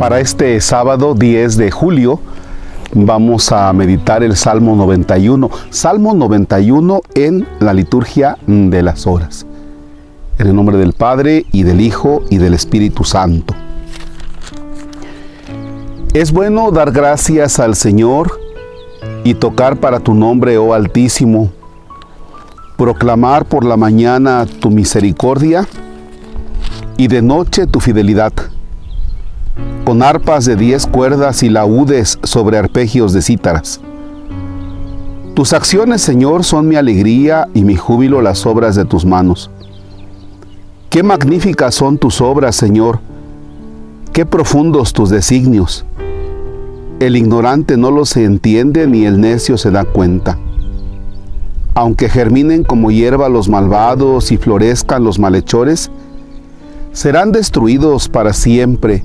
Para este sábado 10 de julio vamos a meditar el Salmo 91. Salmo 91 en la liturgia de las horas. En el nombre del Padre y del Hijo y del Espíritu Santo. Es bueno dar gracias al Señor y tocar para tu nombre, oh Altísimo, proclamar por la mañana tu misericordia y de noche tu fidelidad, con arpas de diez cuerdas y laúdes sobre arpegios de cítaras. Tus acciones, Señor, son mi alegría y mi júbilo las obras de tus manos. Qué magníficas son tus obras, Señor, qué profundos tus designios. El ignorante no los entiende ni el necio se da cuenta. Aunque germinen como hierba los malvados y florezcan los malhechores, serán destruidos para siempre.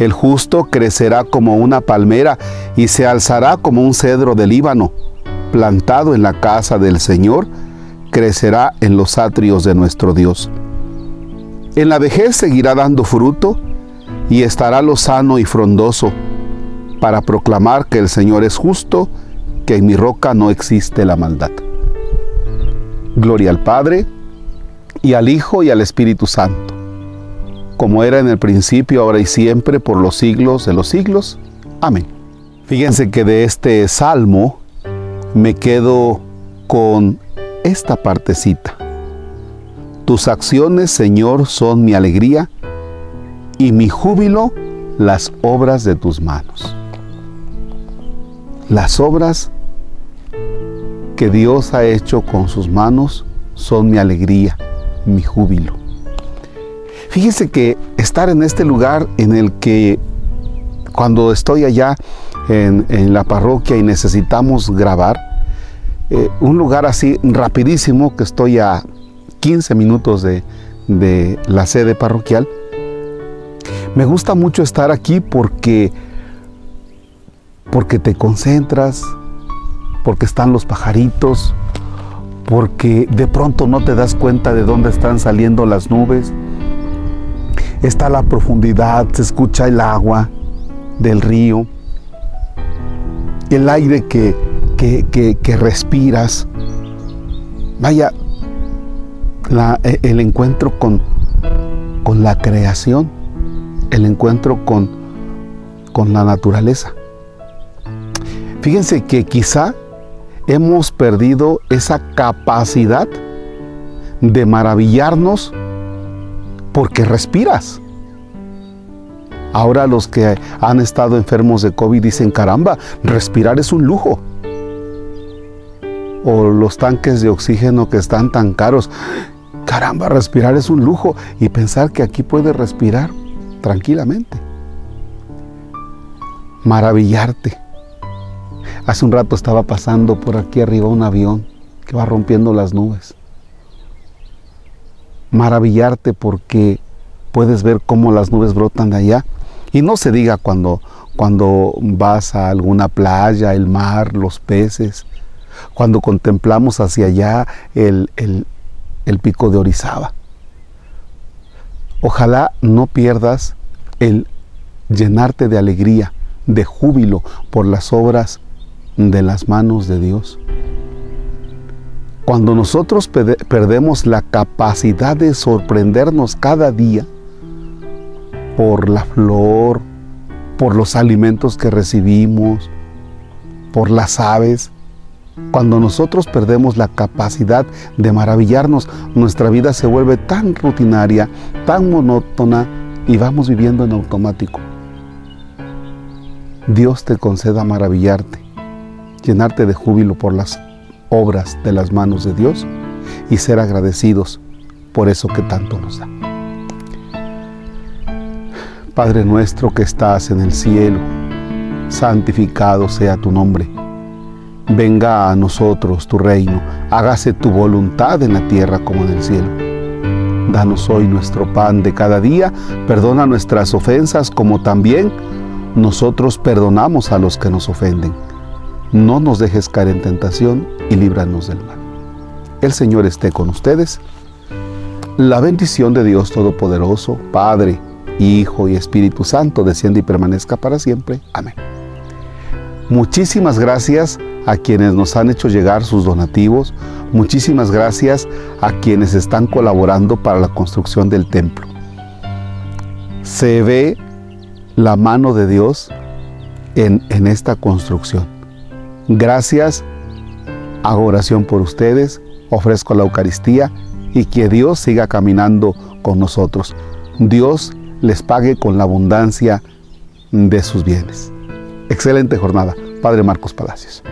El justo crecerá como una palmera y se alzará como un cedro del Líbano, plantado en la casa del Señor, crecerá en los atrios de nuestro Dios. En la vejez seguirá dando fruto y estará lozano y frondoso, para proclamar que el Señor es justo, que en mi roca no existe la maldad. Gloria al Padre, y al Hijo y al Espíritu Santo como era en el principio, ahora y siempre, por los siglos de los siglos. Amén. Fíjense que de este salmo me quedo con esta partecita. Tus acciones, Señor, son mi alegría y mi júbilo las obras de tus manos. Las obras que Dios ha hecho con sus manos son mi alegría, mi júbilo. Fíjese que estar en este lugar en el que cuando estoy allá en, la parroquia y necesitamos grabar, eh, un lugar así rapidísimo que estoy a 15 minutos de, de la sede parroquial, me gusta mucho estar aquí porque, porque te concentras, porque están los pajaritos, porque de pronto no te das cuenta de dónde están saliendo las nubes está la profundidad, se escucha el agua del río, el aire que, que, respiras. Vaya, e, el encuentro con, con la creación, el encuentro con, con la naturaleza. Fíjense que quizá hemos perdido esa capacidad de maravillarnos porque respiras. Ahora los que han estado enfermos de COVID dicen, caramba, respirar es un lujo. O los tanques de oxígeno que están tan caros, caramba, respirar es un lujo. Y pensar que aquí puedes respirar tranquilamente. Maravillarte. Hace un rato estaba pasando por aquí arriba un avión que va rompiendo las nubes maravillarte porque puedes ver cómo las nubes brotan de allá. Y no se diga cuando, cuando vas a alguna playa, el mar, los peces, cuando contemplamos hacia allá el, el pico de Orizaba. Ojalá no pierdas el llenarte de alegría, de júbilo por las obras de las manos de Dios. Cuando nosotros perdemos la capacidad de sorprendernos cada día por la flor, por los alimentos que recibimos, por las aves, cuando nosotros perdemos la capacidad de maravillarnos, nuestra vida se vuelve tan rutinaria, tan monótona y vamos viviendo en automático. Dios te conceda maravillarte, llenarte de júbilo por las obras de las manos de Dios y ser agradecidos por eso que tanto nos da. Padre nuestro que estás en el cielo, santificado sea tu nombre. Venga a nosotros tu reino, hágase tu voluntad en la tierra como en el cielo. Danos hoy nuestro pan de cada día, perdona nuestras ofensas como también nosotros perdonamos a los que nos ofenden. No nos dejes caer en tentación y líbranos del mal. El Señor esté con ustedes. La bendición de Dios Todopoderoso, Padre, Hijo y Espíritu Santo, desciende y permanezca para siempre. Amén. Muchísimas gracias a quienes nos han hecho llegar sus donativos. Muchísimas gracias a quienes están colaborando para la construcción del templo. Se ve la mano de Dios en, en esta construcción. Gracias, hago oración por ustedes, ofrezco la Eucaristía y que Dios siga caminando con nosotros. Dios les pague con la abundancia de sus bienes. Excelente jornada. Padre Marcos Palacios.